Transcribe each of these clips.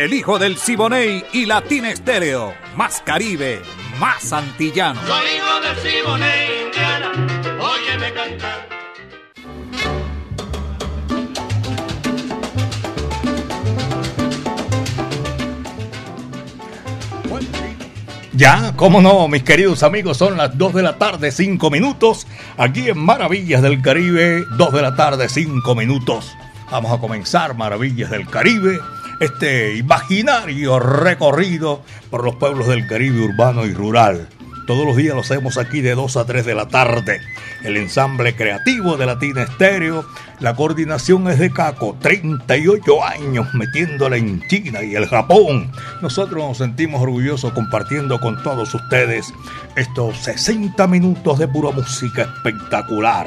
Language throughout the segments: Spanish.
el hijo del Siboney y Latina Estéreo. Más Caribe, más antillano. Soy hijo del Siboney, Indiana, óyeme cantar. Ya, cómo no, mis queridos amigos, son las 2 de la tarde, 5 minutos. Aquí en Maravillas del Caribe, 2 de la tarde, 5 minutos. Vamos a comenzar Maravillas del Caribe este imaginario recorrido por los pueblos del Caribe urbano y rural. Todos los días lo hacemos aquí de 2 a 3 de la tarde. El ensamble creativo de Latina Estéreo, la coordinación es de Caco, 38 años metiéndola en China y el Japón. Nosotros nos sentimos orgullosos compartiendo con todos ustedes estos 60 minutos de pura música espectacular.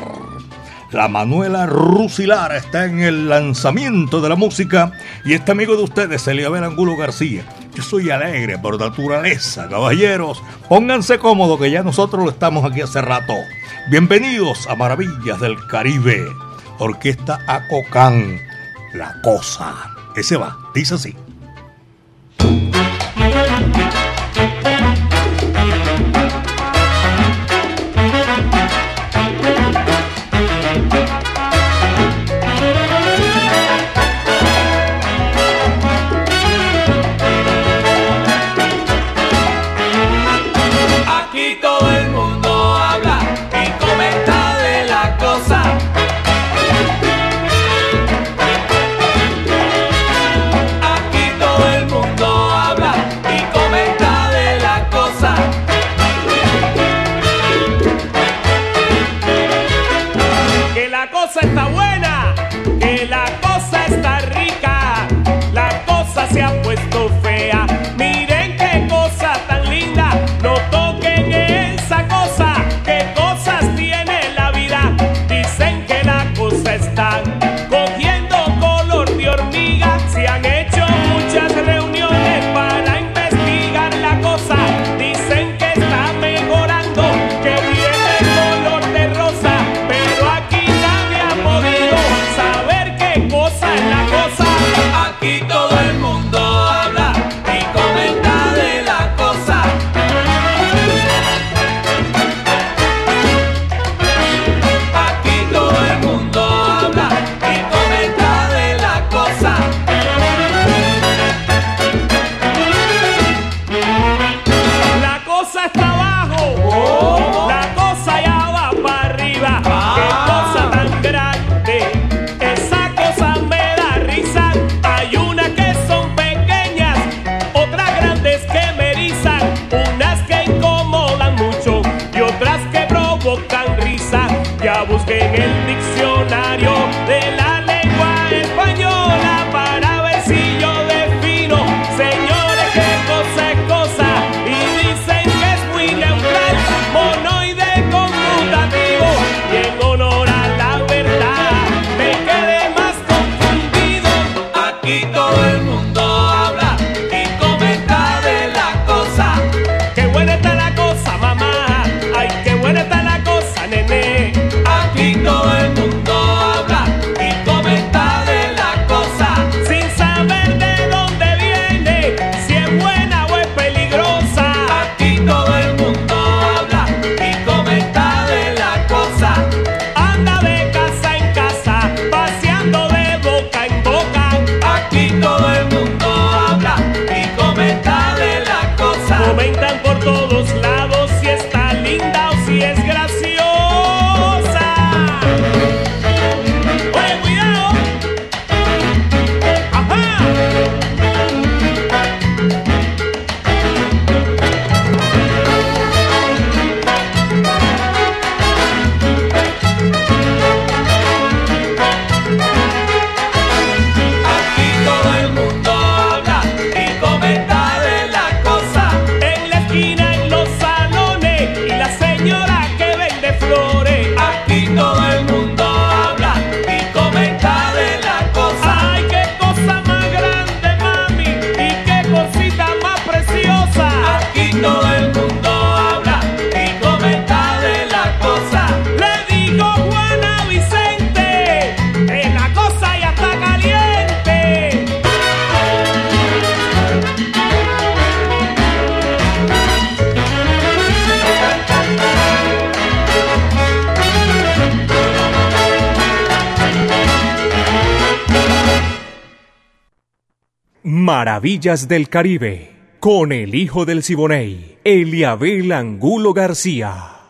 La Manuela Rusilara está en el lanzamiento de la música y este amigo de ustedes, Eliabel Angulo García. Yo soy alegre por naturaleza, caballeros. Pónganse cómodos que ya nosotros lo estamos aquí hace rato. Bienvenidos a Maravillas del Caribe. Orquesta Acocán. La cosa. Ese va, dice así. Maravillas del Caribe, con el hijo del Siboney, Eliabel Angulo García.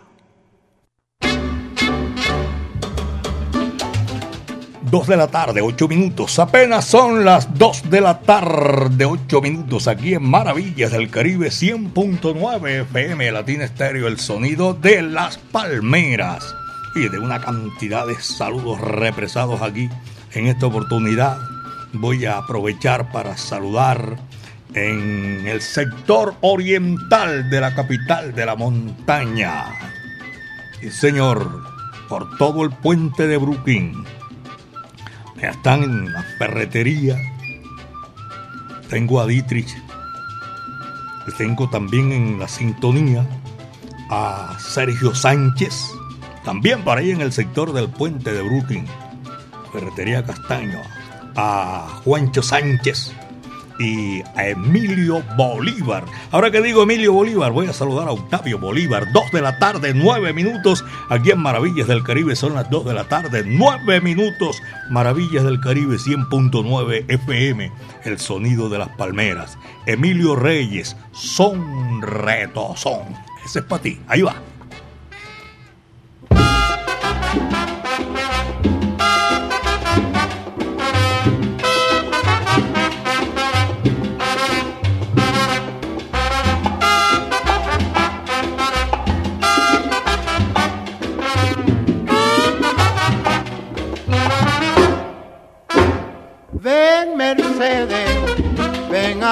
Dos de la tarde, ocho minutos. Apenas son las dos de la tarde, ocho minutos. Aquí en Maravillas del Caribe 100.9 FM Latina Estéreo, el sonido de las palmeras. Y de una cantidad de saludos represados aquí en esta oportunidad voy a aprovechar para saludar en el sector oriental de la capital de la montaña. Y señor, por todo el puente de Brooklyn. Están en la ferretería. Tengo a Dietrich. Tengo también en la sintonía a Sergio Sánchez. También para ahí en el sector del puente de Brooklyn. Ferretería Castaño a Juancho Sánchez y a Emilio Bolívar. Ahora que digo Emilio Bolívar, voy a saludar a Octavio Bolívar. Dos de la tarde, nueve minutos. Aquí en Maravillas del Caribe son las dos de la tarde, nueve minutos. Maravillas del Caribe 100.9 FM, el sonido de las palmeras. Emilio Reyes, son retos, son. Ese es para ti. Ahí va.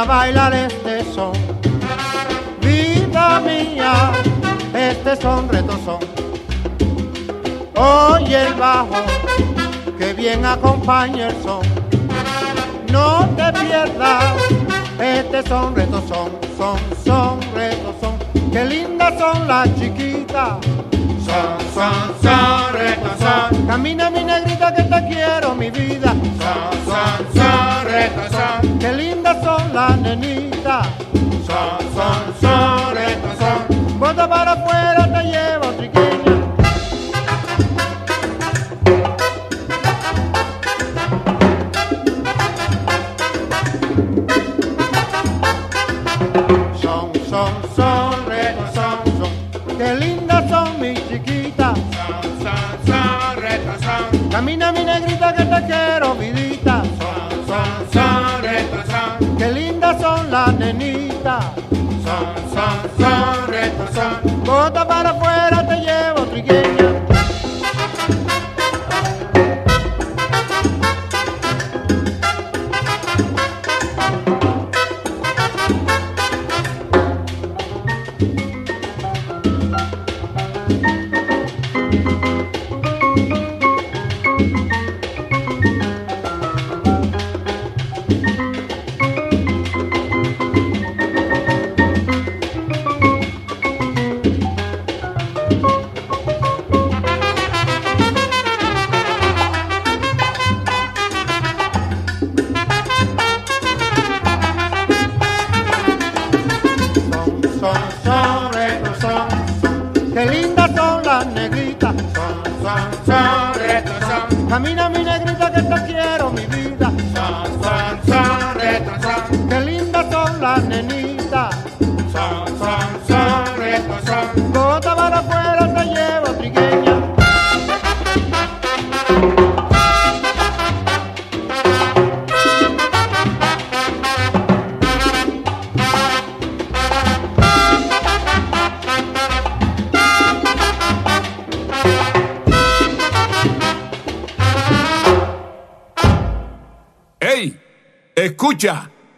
Bailar este son. Vida mía, este son retozón. Oye el bajo, que bien acompaña el son. No te pierdas, este son retozón, son, son retozón. Qué lindas son las chiquitas. Son, son, son, retozón. Camina mi negrita que te quiero, mi vida. Son, son, son, retozón. Qué lindas son las nenitas. Son, son, son, retozón. Bota para afuera,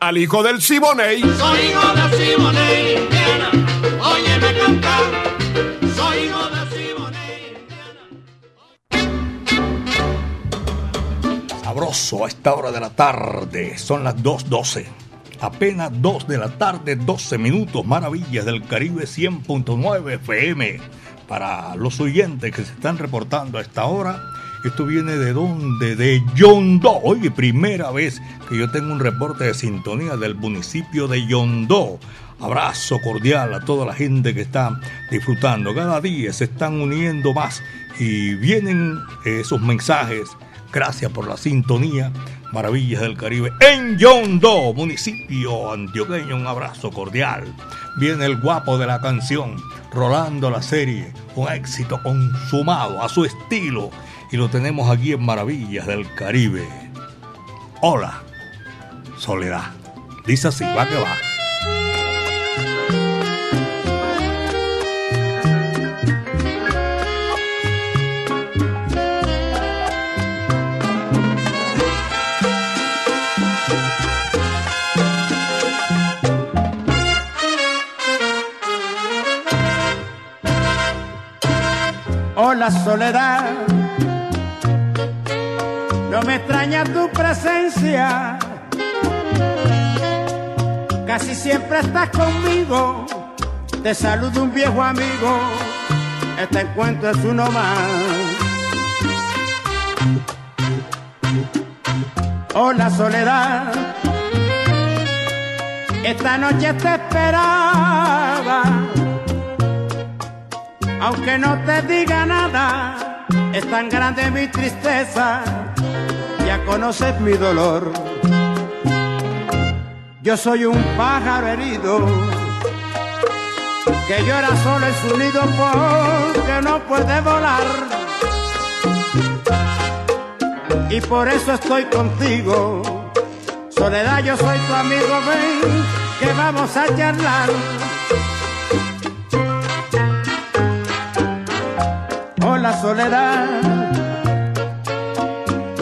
al hijo del Siboney. Soy hijo de Simone Indiana, óyeme cantar. Soy hijo de Simone Indiana. Sabroso a esta hora de la tarde. Son las 2.12. Apenas 2 de la tarde, 12 minutos. Maravillas del Caribe 100.9 FM. Para los oyentes que se están reportando a esta hora, esto viene de dónde? De Yondó. Oye, primera vez que yo tengo un reporte de sintonía del municipio de Yondó. Abrazo cordial a toda la gente que está disfrutando. Cada día se están uniendo más y vienen esos mensajes. Gracias por la sintonía Maravillas del Caribe en Yondo, municipio antioqueño. Un abrazo cordial. Viene el guapo de la canción, rolando la serie, un éxito consumado a su estilo. Y lo tenemos aquí en Maravillas del Caribe. Hola, Soledad. Dice así, va que va. la soledad. Me extraña tu presencia. Casi siempre estás conmigo. Te saludo un viejo amigo. Este encuentro es uno más. Hola soledad. Esta noche te esperaba aunque no te diga nada, es tan grande mi tristeza, ya conoces mi dolor. Yo soy un pájaro herido, que llora solo en su nido porque no puede volar. Y por eso estoy contigo, Soledad, yo soy tu amigo, ven, que vamos a charlar. la soledad.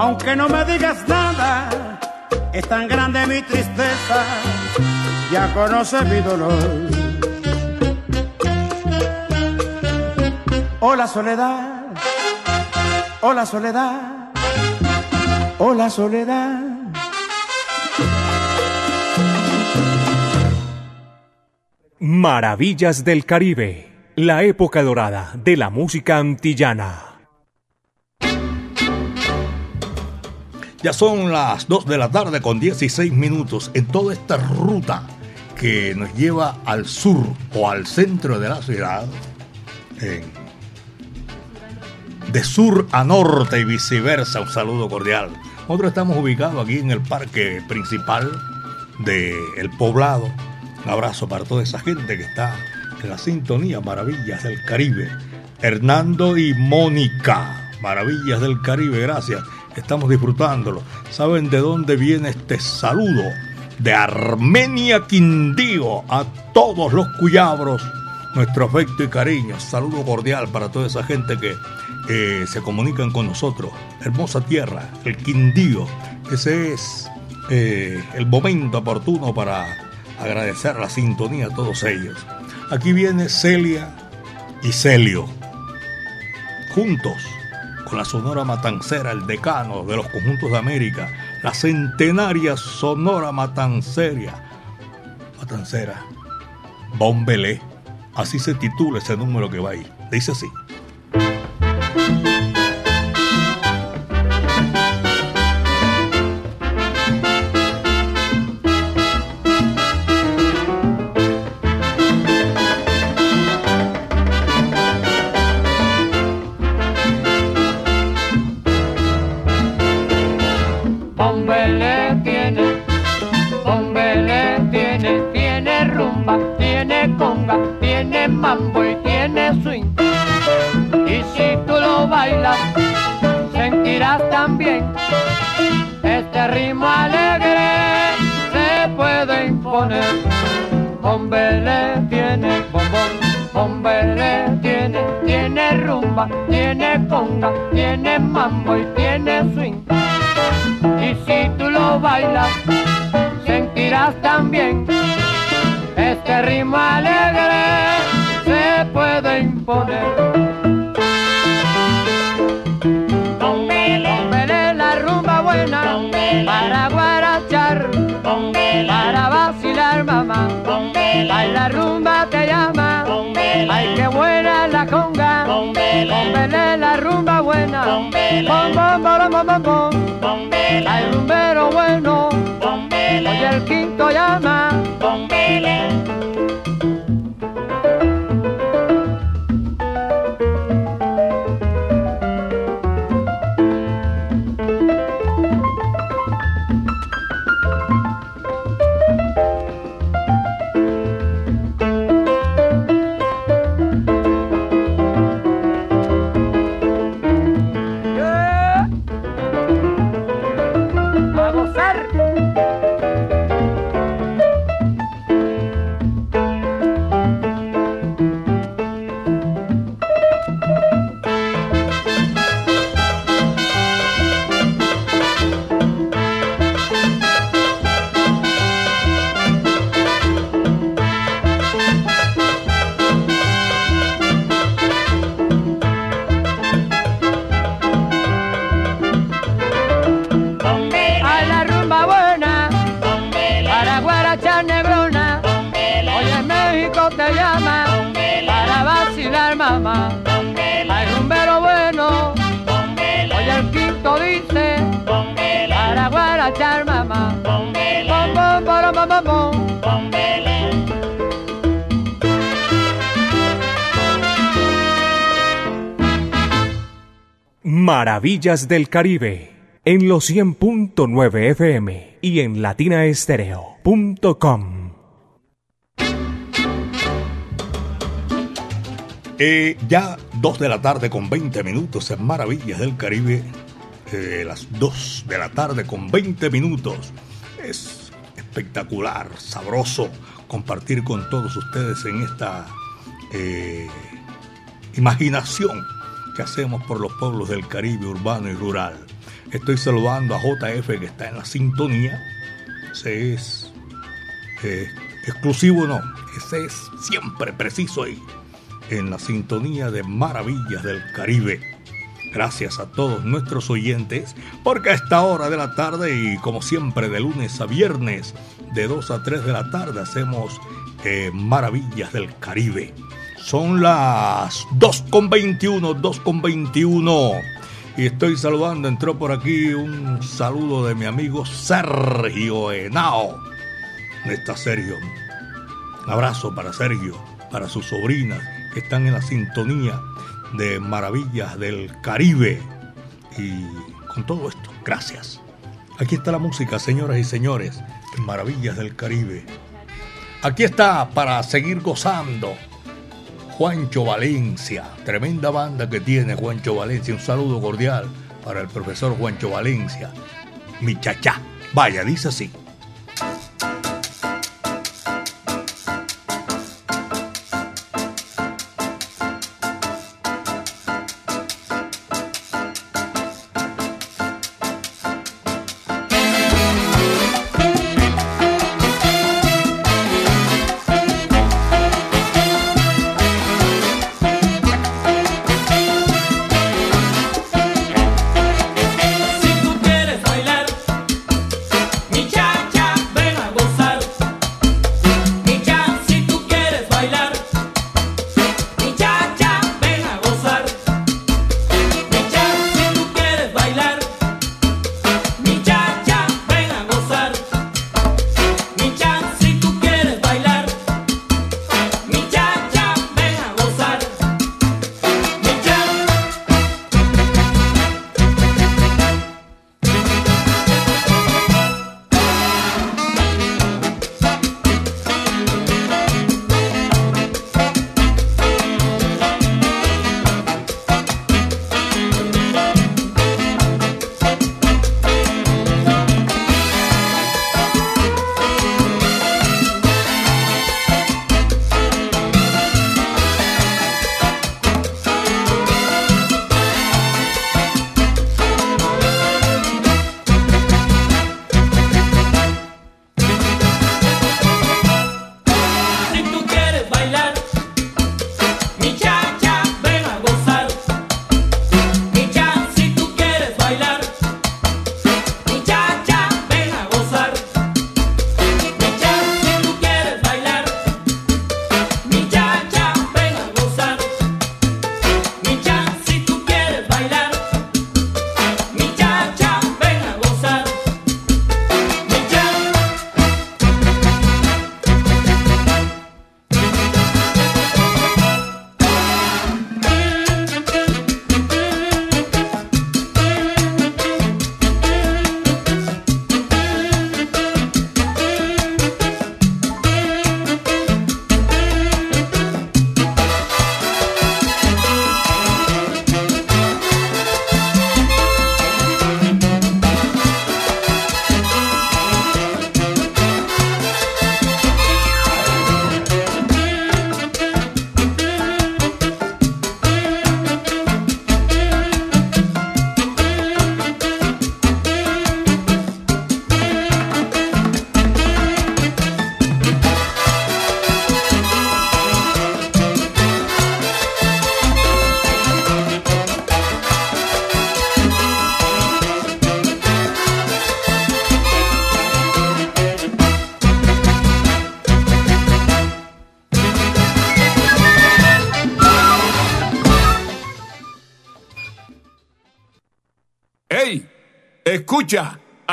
aunque no me digas nada, es tan grande mi tristeza, ya conoces mi dolor. Hola soledad, hola soledad, hola soledad. Maravillas del Caribe, la época dorada de la música antillana. Ya son las 2 de la tarde con 16 minutos en toda esta ruta que nos lleva al sur o al centro de la ciudad. de sur a norte y viceversa. Un saludo cordial. Nosotros estamos ubicados aquí en el parque principal del poblado. Un abrazo para toda esa gente que está en la sintonía Maravillas del Caribe. Hernando y Mónica. Maravillas del Caribe, gracias estamos disfrutándolo. ¿Saben de dónde viene este saludo? De Armenia Quindío a todos los cuyabros. Nuestro afecto y cariño. Saludo cordial para toda esa gente que eh, se comunican con nosotros. Hermosa tierra, el Quindío. Ese es eh, el momento oportuno para agradecer la sintonía a todos ellos. Aquí viene Celia y Celio. Juntos la Sonora Matancera, el decano de los conjuntos de América, la centenaria Sonora Matancera, Matancera, Bombelé, así se titula ese número que va ahí, dice así. Buena, bom, bom, bom, bom, bom, bom. Ay, rumbero bueno, oye el quinto llama. Yeah. Maravillas del Caribe en los 100.9 FM y en latinaestereo.com. Eh, ya 2 de la tarde con 20 minutos en Maravillas del Caribe. Eh, las 2 de la tarde con 20 minutos. Es espectacular, sabroso compartir con todos ustedes en esta eh, imaginación que hacemos por los pueblos del Caribe urbano y rural. Estoy saludando a JF que está en la sintonía. Ese es eh, exclusivo, no. Ese es siempre preciso ahí en la sintonía de Maravillas del Caribe. Gracias a todos nuestros oyentes, porque a esta hora de la tarde y como siempre de lunes a viernes, de 2 a 3 de la tarde, hacemos eh, Maravillas del Caribe. Son las 2.21, 2.21. Y estoy saludando, entró por aquí un saludo de mi amigo Sergio Henao. ¿Dónde está Sergio? Un abrazo para Sergio, para sus sobrinas que están en la sintonía de Maravillas del Caribe. Y con todo esto, gracias. Aquí está la música, señoras y señores, Maravillas del Caribe. Aquí está para seguir gozando. Juancho Valencia, tremenda banda que tiene Juancho Valencia. Un saludo cordial para el profesor Juancho Valencia. Mi chachá. Vaya, dice así.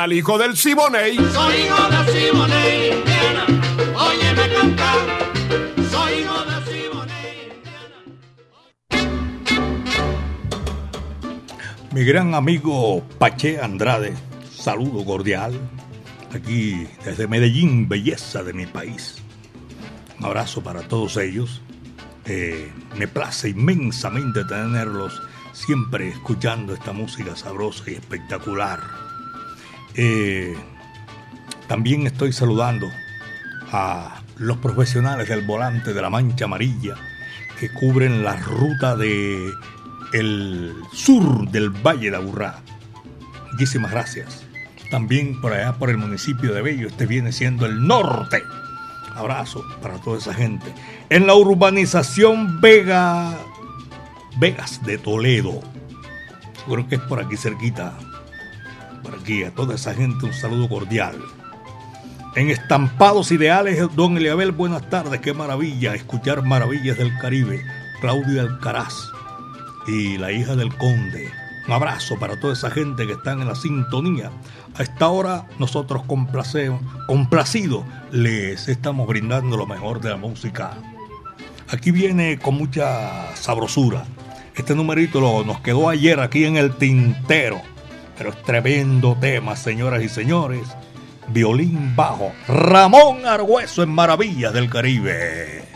Al hijo del Siboney. Soy hijo de Siboney, Indiana. Óyeme cantar. Soy hijo de Siboney, Mi gran amigo Pache Andrade, saludo cordial. Aquí desde Medellín, belleza de mi país. Un abrazo para todos ellos. Eh, me place inmensamente tenerlos siempre escuchando esta música sabrosa y espectacular. Eh, también estoy saludando a los profesionales del volante de la Mancha Amarilla que cubren la ruta de el sur del Valle de Aburrá. Muchísimas gracias. También por allá por el municipio de Bello, este viene siendo el norte. Abrazo para toda esa gente. En la urbanización Vega, Vegas de Toledo. Creo que es por aquí cerquita. Aquí a toda esa gente un saludo cordial. En Estampados Ideales, don Eliabel, buenas tardes. Qué maravilla escuchar maravillas del Caribe. Claudia Alcaraz y la hija del conde. Un abrazo para toda esa gente que están en la sintonía. A esta hora nosotros complacidos les estamos brindando lo mejor de la música. Aquí viene con mucha sabrosura. Este numerito lo, nos quedó ayer aquí en el tintero. Pero es tremendo tema, señoras y señores. Violín bajo. Ramón Argüeso en Maravillas del Caribe.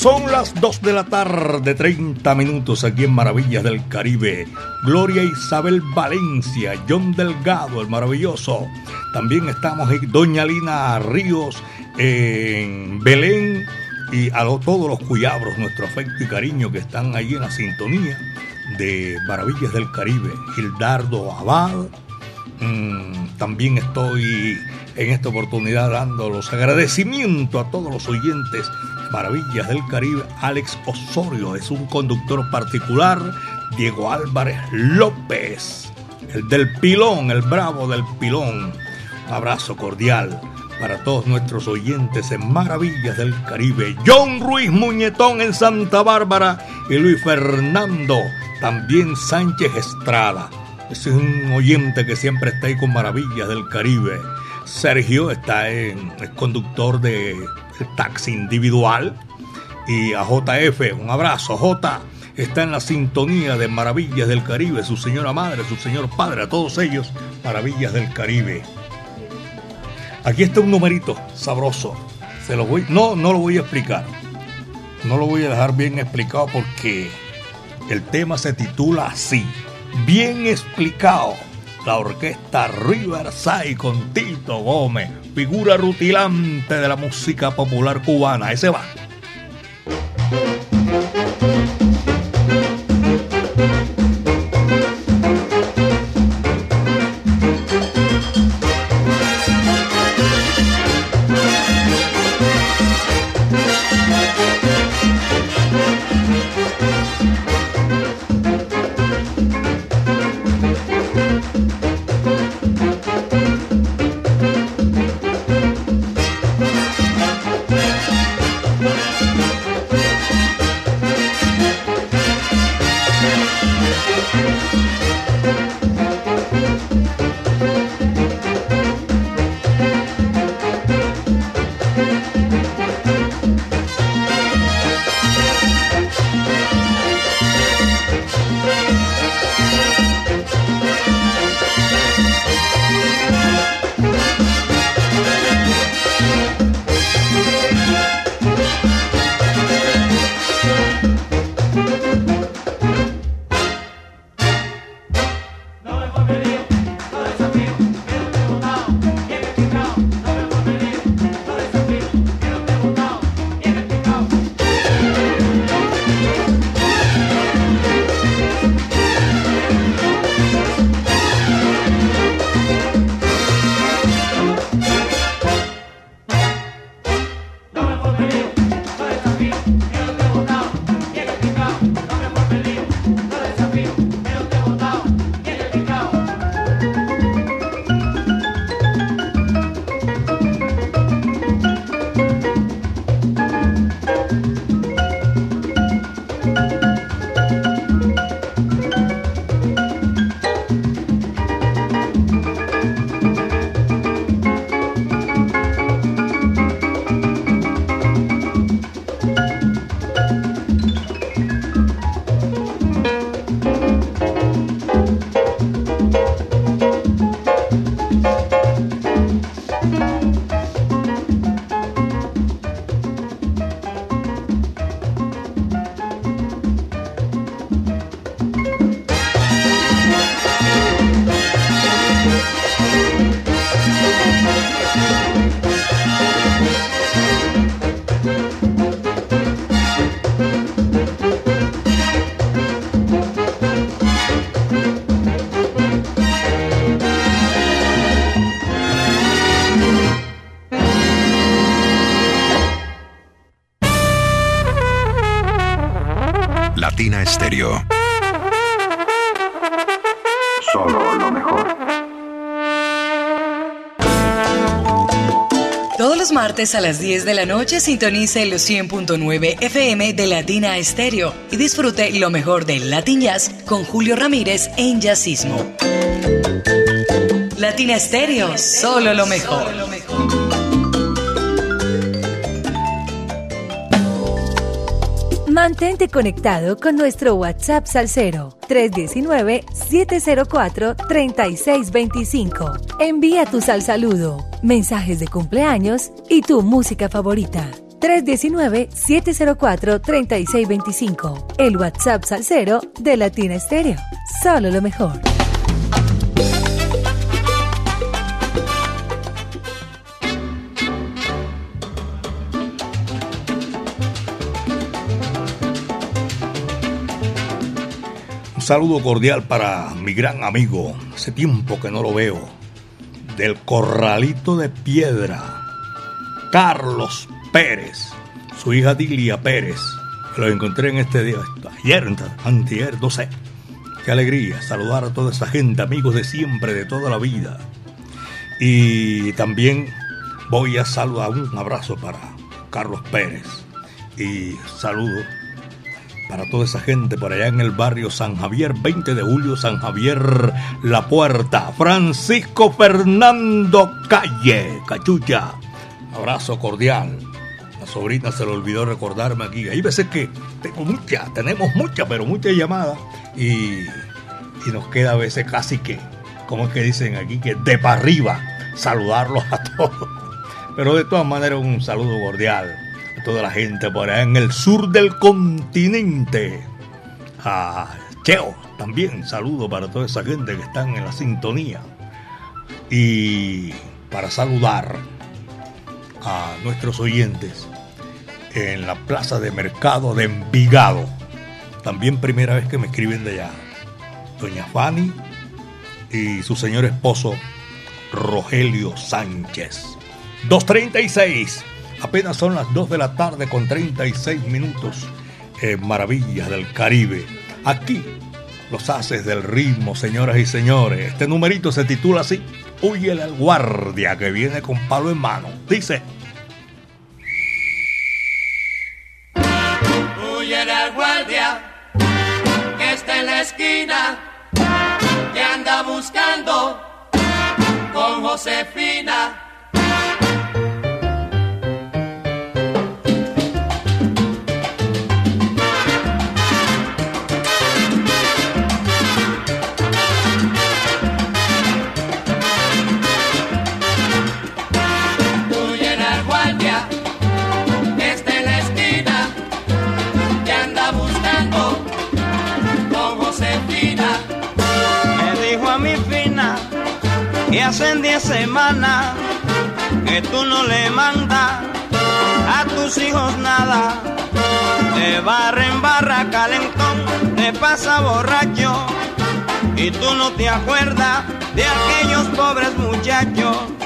Son las 2 de la tarde, 30 minutos aquí en Maravillas del Caribe. Gloria Isabel Valencia, John Delgado, el maravilloso. También estamos en Doña Lina Ríos, en Belén y a todos los cuyabros, nuestro afecto y cariño que están ahí en la sintonía de Maravillas del Caribe. Gildardo Abad, Mm, también estoy en esta oportunidad dando los agradecimientos a todos los oyentes Maravillas del Caribe, Alex Osorio, es un conductor particular, Diego Álvarez López, el del pilón, el bravo del pilón. Un abrazo cordial para todos nuestros oyentes en Maravillas del Caribe. John Ruiz Muñetón en Santa Bárbara y Luis Fernando, también Sánchez Estrada. Es un oyente que siempre está ahí con Maravillas del Caribe. Sergio está en, es conductor de taxi individual. Y a JF, un abrazo, J. Está en la sintonía de Maravillas del Caribe, su señora madre, su señor padre, a todos ellos, Maravillas del Caribe. Aquí está un numerito sabroso. Se lo voy, no, no lo voy a explicar. No lo voy a dejar bien explicado porque el tema se titula así. Bien explicado. La orquesta Riverside con Tito Gómez, figura rutilante de la música popular cubana. Ese va. Martes a las 10 de la noche sintonice los 100.9 FM de Latina Estéreo y disfrute lo mejor del Latin Jazz con Julio Ramírez en Jazzismo. Latina Estéreo, solo lo mejor. Mantente conectado con nuestro WhatsApp Salcero 319-704-3625. Envía tu sal saludo, mensajes de cumpleaños y tu música favorita. 319-704-3625. El WhatsApp Salcero de Latina Estéreo. Solo lo mejor. saludo cordial para mi gran amigo, hace tiempo que no lo veo, del Corralito de Piedra, Carlos Pérez. su hija Dilia Pérez. Los encontré en este día, ayer, antier, no sé. Qué alegría saludar a toda esa gente, amigos de siempre, de toda la vida. Y también voy a saludar un abrazo para Carlos Pérez y saludo para toda esa gente por allá en el barrio San Javier, 20 de julio, San Javier, La Puerta, Francisco Fernando Calle, Cachucha, abrazo cordial. La sobrina se le olvidó recordarme aquí. Hay veces que tengo muchas, tenemos muchas, pero muchas llamadas y, y nos queda a veces casi que, como es que dicen aquí, que de para arriba saludarlos a todos. Pero de todas maneras un saludo cordial toda la gente por allá en el sur del continente. A Cheo también saludo para toda esa gente que están en la sintonía. Y para saludar a nuestros oyentes en la plaza de mercado de Envigado. También primera vez que me escriben de allá. Doña Fanny y su señor esposo Rogelio Sánchez. 2.36. Apenas son las 2 de la tarde con 36 minutos en Maravillas del Caribe. Aquí, los haces del ritmo, señoras y señores. Este numerito se titula así. Huye al guardia que viene con palo en mano. Dice. Huye al guardia que está en la esquina, que anda buscando con Josefina. Hacen diez semanas que tú no le mandas a tus hijos nada. De barra en barra calentón te pasa borracho y tú no te acuerdas de aquellos pobres muchachos.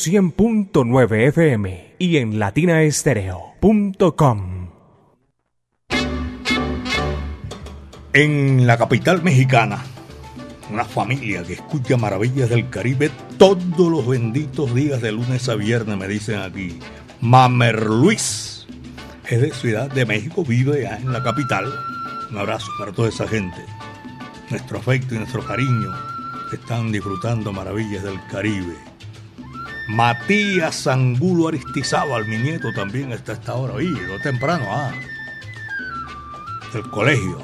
100.9 FM y en latinaestereo.com. En la capital mexicana, una familia que escucha maravillas del Caribe todos los benditos días de lunes a viernes, me dicen aquí. Mamer Luis es de Ciudad de México, vive allá en la capital. Un abrazo para toda esa gente. Nuestro afecto y nuestro cariño están disfrutando maravillas del Caribe. Matías Angulo Aristizábal, mi nieto, también está a esta hora. Oye, llegó temprano, ah. El colegio.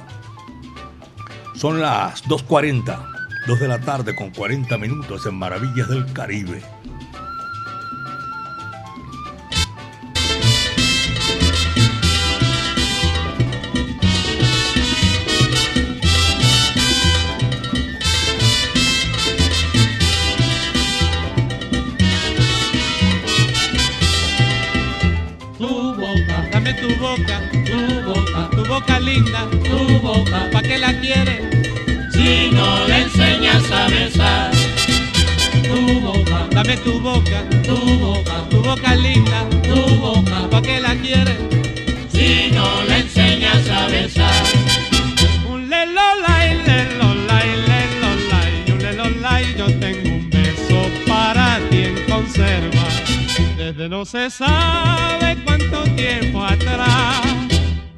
Son las 2.40, 2 de la tarde con 40 minutos en Maravillas del Caribe. Dame tu boca, tu boca, tu boca linda, tu boca, ¿pa' qué la quieres? Si no le enseñas a besar. Un lelolay, lelolay, lelolay, un lelolay, yo tengo un beso para ti en conserva desde no se sabe cuánto tiempo atrás.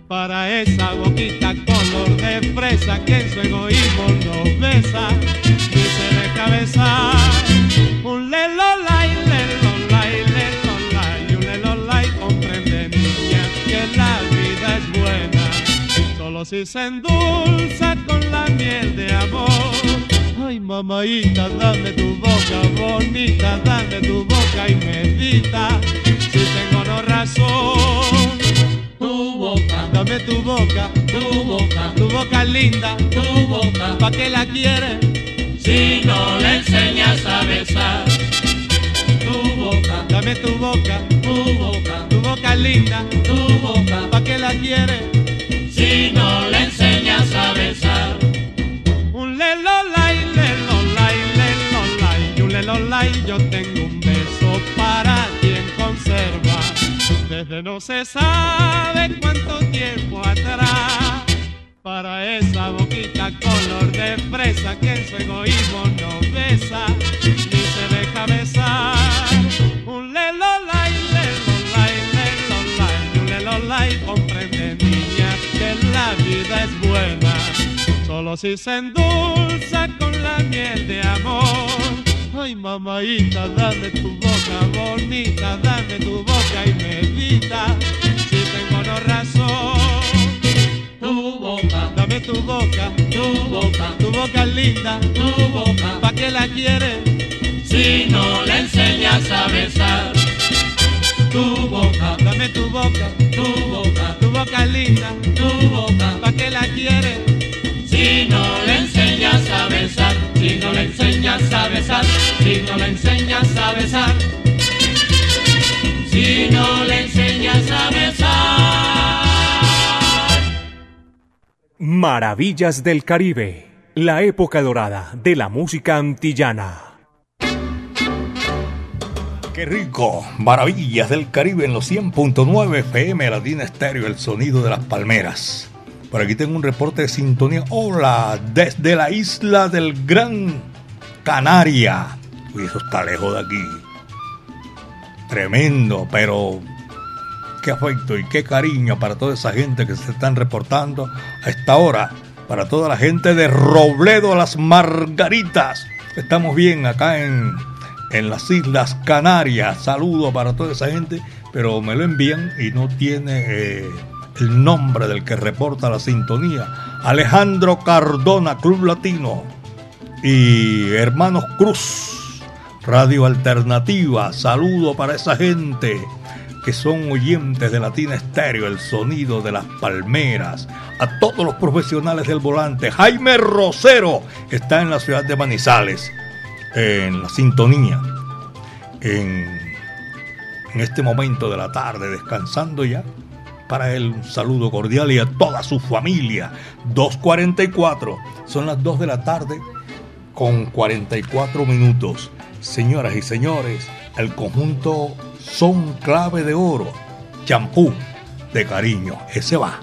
Para esa boquita color de fresa que en su egoísmo nos besa y se deja besar. Si se endulza con la miel de amor. Ay, mamaita, dame tu boca bonita, dame tu boca y medita, si tengo no razón. Tu boca, dame tu boca, tu boca, tu boca linda, tu boca, ¿pa' qué la quieres? Si no le enseñas a besar. Tu boca, dame tu boca, tu boca, tu boca linda, tu boca, ¿pa' qué la quieres? Si no le enseñas a besar. Un lelolay, lelolay, lelolay, un lelolay, yo tengo un beso para ti en conserva. Desde no se sabe cuánto tiempo atrás. Para esa boquita color de fresa que en su egoísmo no besa ni se deja besar. Un lelolay, lelolay, lelolay, un lelolay, que la vida es buena solo si se endulza con la miel de amor. Ay, mamaita, dame tu boca bonita, dame tu boca y medita, si tengo no razón. Tu boca, dame tu boca, tu boca, tu boca linda, tu boca, ¿pa' qué la quieres? Si no le enseñas a besar. Tu boca, dame tu boca, tu boca, tu boca linda, tu boca, ¿pa' qué la quieres? Si no le enseñas a besar, si no le enseñas a besar, si no le enseñas a besar, si no le enseñas a besar. Maravillas del Caribe, la época dorada de la música antillana. Qué rico, maravillas del Caribe en los 100.9 FM Latina Estéreo, el sonido de las palmeras. Por aquí tengo un reporte de sintonía. Hola, desde la isla del Gran Canaria. Uy, eso está lejos de aquí. Tremendo, pero qué afecto y qué cariño para toda esa gente que se están reportando a esta hora. Para toda la gente de Robledo Las Margaritas. Estamos bien acá en, en las Islas Canarias. Saludo para toda esa gente, pero me lo envían y no tiene eh, el nombre del que reporta la sintonía. Alejandro Cardona, Club Latino. Y Hermanos Cruz, Radio Alternativa. Saludo para esa gente que son oyentes de Latina Estéreo, el sonido de las palmeras, a todos los profesionales del volante. Jaime Rosero está en la ciudad de Manizales, en la sintonía, en, este momento de la tarde, descansando ya. Para él un saludo cordial y a toda su familia. 2.44, son las 2 de la tarde con 44 minutos. Señoras y señores, el conjunto son clave de oro. Champú de cariño. Ese va.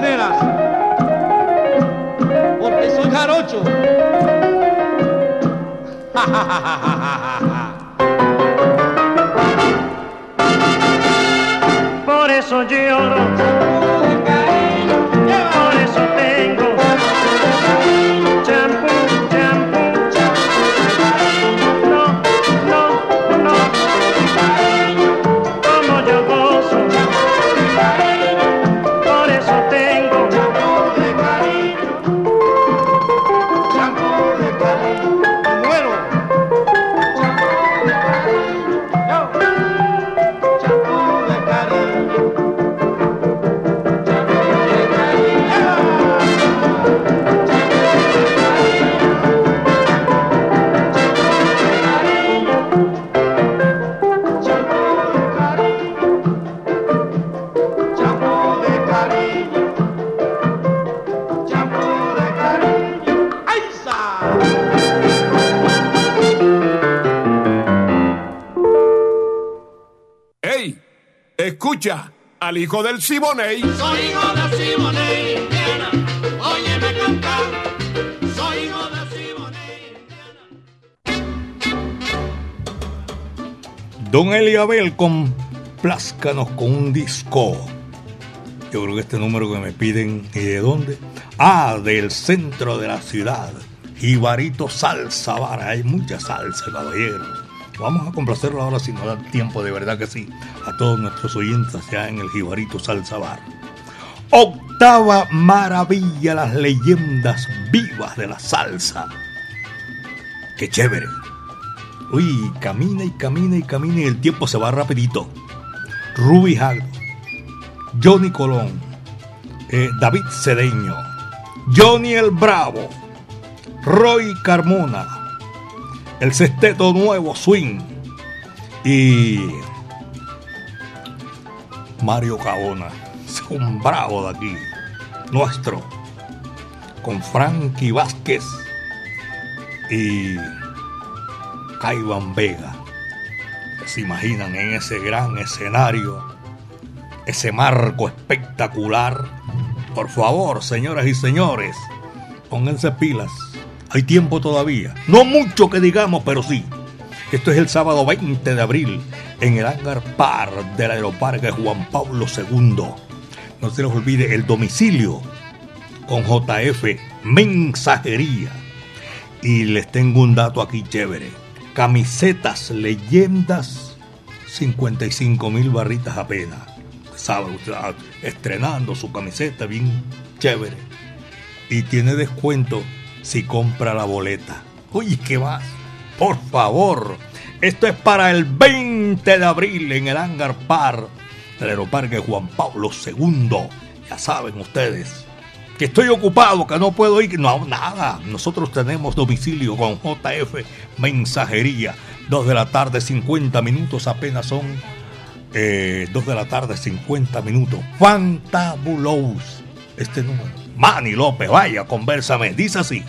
Ni popeteneras. Porque soy jarocho. Por eso lloro, por eso tengo al hijo del Siboney. Soy hijo de Simone, Indiana. Óyeme cantar. Soy hijo de Simone. Don Eliabel, complázcanos con un disco. Yo creo que este número que me piden, ¿y de dónde? Ah, del centro de la ciudad. Jibarito Salsa Bar. Hay mucha salsa, caballeros. Vamos a complacerlo ahora si nos da tiempo, de verdad que sí. A todos nuestros oyentes allá en el Jibarito Salsa Bar. Octava maravilla, las leyendas vivas de la salsa. Qué chévere. Uy, camina y camina y camina y el tiempo se va rapidito. Ruby Hagdo, Johnny Colón, eh, David Cedeño, Johnny el Bravo, Roy Carmona, el Sexteto Nuevo Swing y Mario Cabona, un bravo de aquí, nuestro, con Frankie Vázquez y Caiban Vega. ¿Se imaginan en ese gran escenario, ese marco espectacular? Por favor, señoras y señores, pónganse pilas. Hay tiempo todavía. No mucho que digamos, pero sí. Esto es el sábado 20 de abril en el hangar par del Aeroparque Juan Pablo II. No se les olvide el domicilio con JF Mensajería. Y les tengo un dato aquí chévere. Camisetas, leyendas, 55 mil barritas apenas. Sabe, está estrenando su camiseta bien chévere. Y tiene descuento si compra la boleta. Oye, ¿qué más? Por favor, esto es para el 20 de abril en el Hangar Par del Aeroparque Juan Pablo II. Ya saben ustedes que estoy ocupado, que no puedo ir. No, nada. Nosotros tenemos domicilio con JF Mensajería. 2 de la tarde, 50 minutos. Apenas son eh, 2 de la tarde, 50 minutos. Fantabulous. Este número. Manny López, vaya, conversame. Dice así.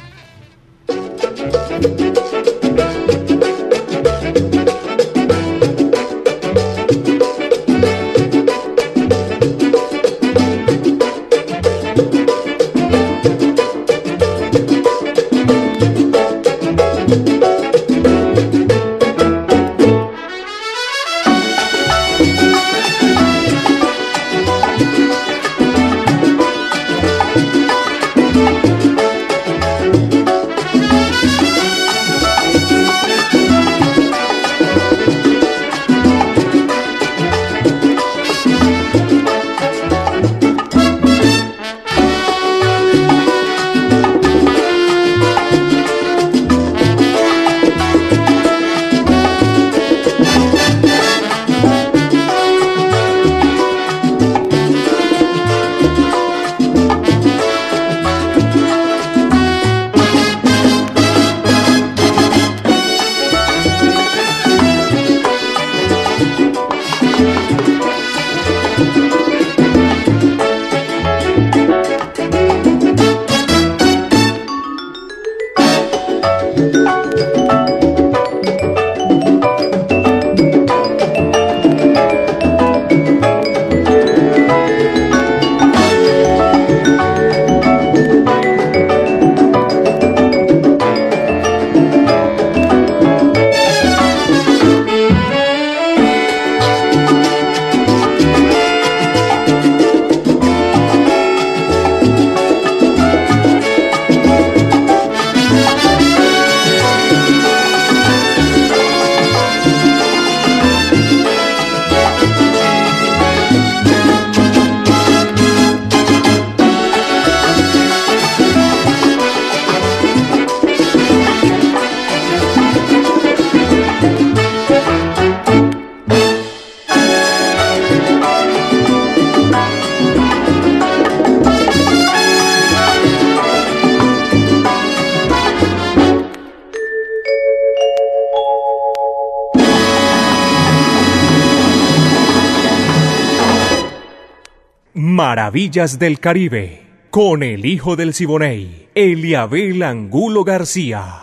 Maravillas del Caribe, con el hijo del Siboney, Eliabel Angulo García.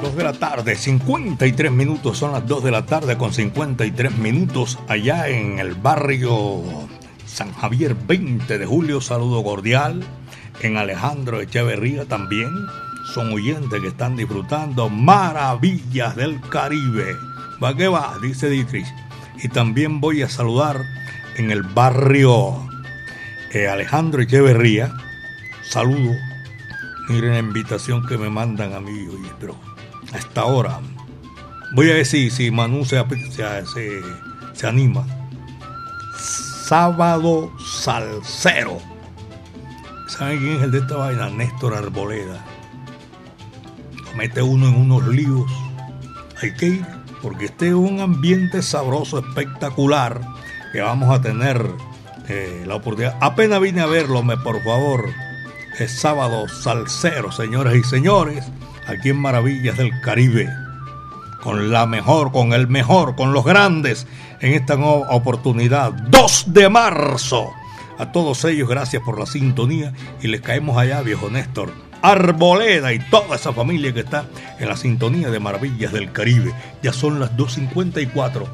Dos de la tarde, 53 minutos, son las 2 de la tarde con 53 minutos allá en el barrio San Javier 20 de julio, saludo cordial. En Alejandro Echeverría también son oyentes que están disfrutando maravillas del Caribe. ¿Va que va? Dice Dietrich. Y también voy a saludar en el barrio eh, Alejandro Echeverría. Saludo. Miren la invitación que me mandan a mí, pero a esta hora. Voy a decir si Manu se, se, se, se anima. Sábado Salcero. ¿Saben quién es el de esta vaina? Néstor Arboleda. Lo mete uno en unos líos. Hay que ir, porque este es un ambiente sabroso, espectacular, que vamos a tener eh, la oportunidad. Apenas vine a verlo, me por favor. Es sábado salsero, señores y señores, aquí en Maravillas del Caribe. Con la mejor, con el mejor, con los grandes en esta nueva oportunidad. 2 de marzo. A todos ellos, gracias por la sintonía y les caemos allá, viejo Néstor. Arboleda y toda esa familia que está en la sintonía de Maravillas del Caribe. Ya son las 2.54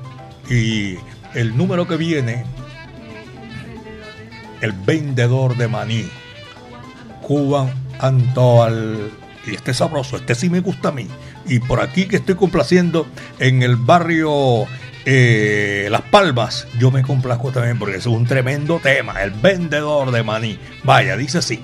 y el número que viene, el vendedor de maní, Cuban Antoal. Y este es sabroso, este sí me gusta a mí. Y por aquí que estoy complaciendo en el barrio eh, Las Palmas, yo me complazco también porque es un tremendo tema, el vendedor de maní. Vaya, dice así.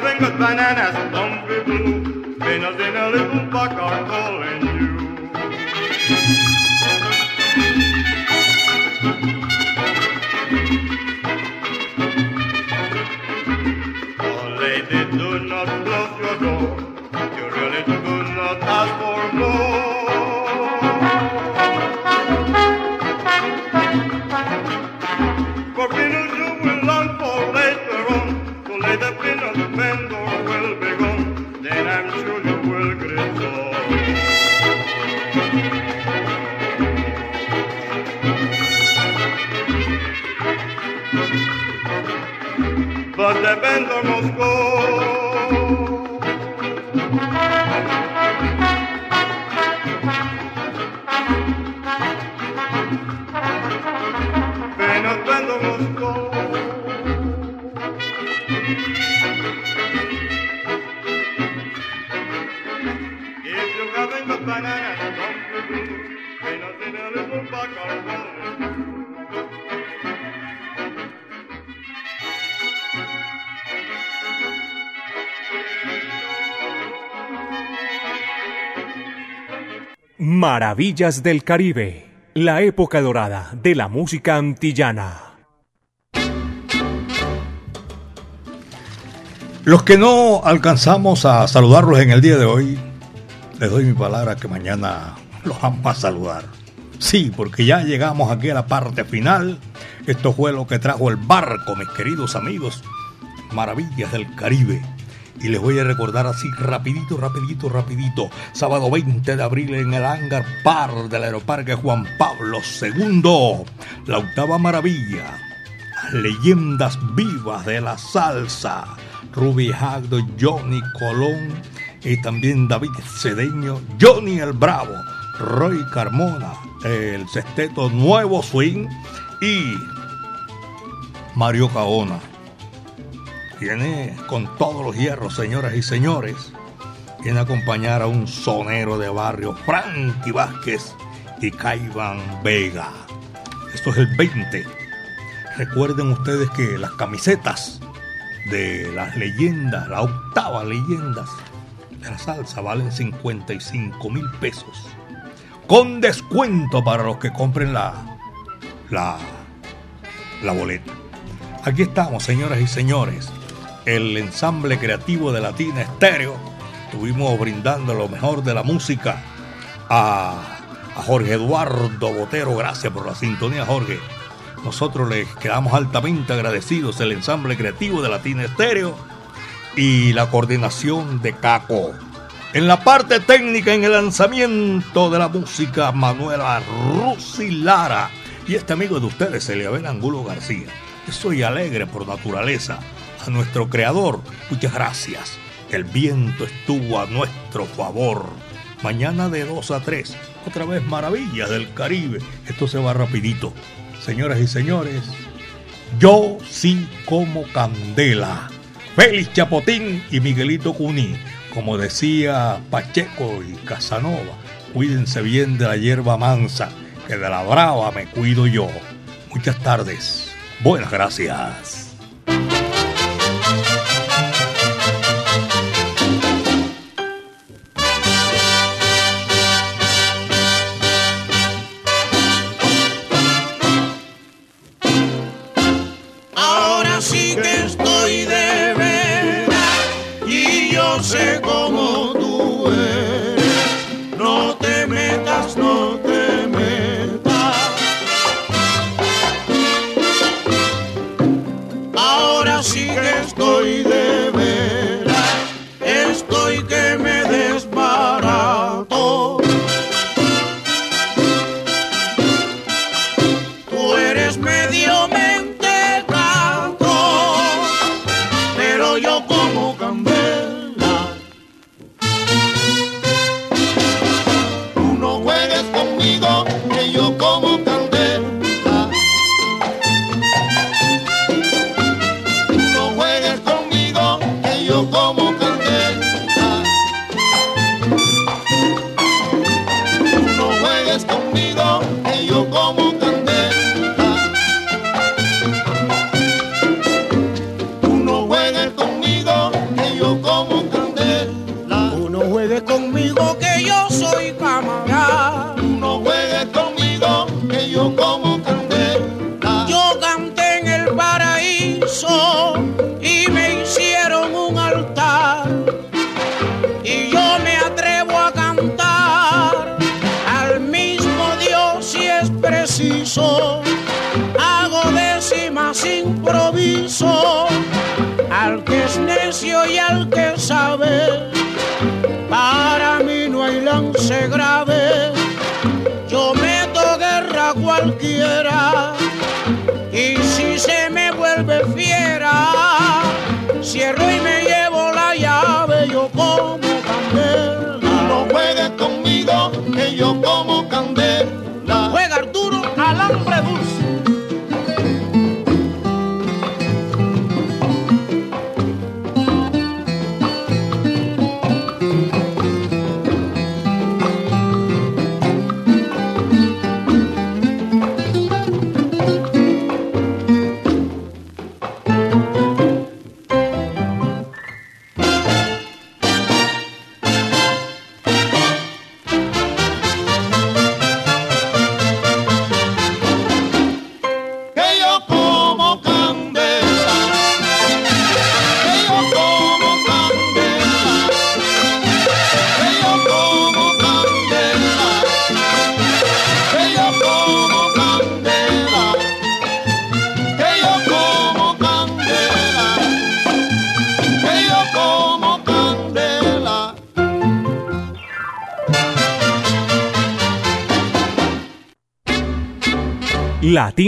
Having good bananas, some blue. who spin us in a little buck are cold. Maravillas del Caribe, la época dorada de la música antillana. Los que no alcanzamos a saludarlos en el día de hoy, les doy mi palabra que mañana los vamos a saludar. Sí, porque ya llegamos aquí a la parte final. Esto fue lo que trajo el barco, mis queridos amigos. Maravillas del Caribe. Y les voy a recordar así rapidito, rapidito, rapidito. Sábado 20 de abril en el hangar par del Aeroparque Juan Pablo II. La octava maravilla. Leyendas vivas de la salsa. Ruby Hagdo, Johnny Colón y también David Cedeño, Johnny el Bravo, Roy Carmona, el sexteto Nuevo Swing y Mario Caona. Viene con todos los hierros, señoras y señores. Viene a acompañar a un sonero de barrio, Frankie Vázquez y Caiban Vega. Esto es el 20. Recuerden ustedes que las camisetas de las leyendas, la octava leyendas de la salsa valen 55 mil pesos. Con descuento para los que compren la, la boleta. Aquí estamos, señoras y señores. El ensamble creativo de Latina Estéreo. Estuvimos brindando lo mejor de la música a, Jorge Eduardo Botero. Gracias por la sintonía, Jorge. Nosotros les quedamos altamente agradecidos el ensamble creativo de Latina Estéreo y la coordinación de Caco. En la parte técnica, en el lanzamiento de la música, Manuela Rusi Lara. Y este amigo de ustedes, Eliabel Angulo García. Soy alegre por naturaleza. A nuestro creador, muchas gracias. El viento estuvo a nuestro favor. Mañana de 2 a 3, otra vez maravillas del Caribe. Esto se va rapidito. Señoras y señores, yo sí como candela. Félix Chapotín y Miguelito Cuní. Como decía Pacheco y Casanova, cuídense bien de la hierba mansa, que de la brava me cuido yo. Muchas tardes. Buenas gracias. Al que es necio y al que sabe. Para mí no hay lance grave.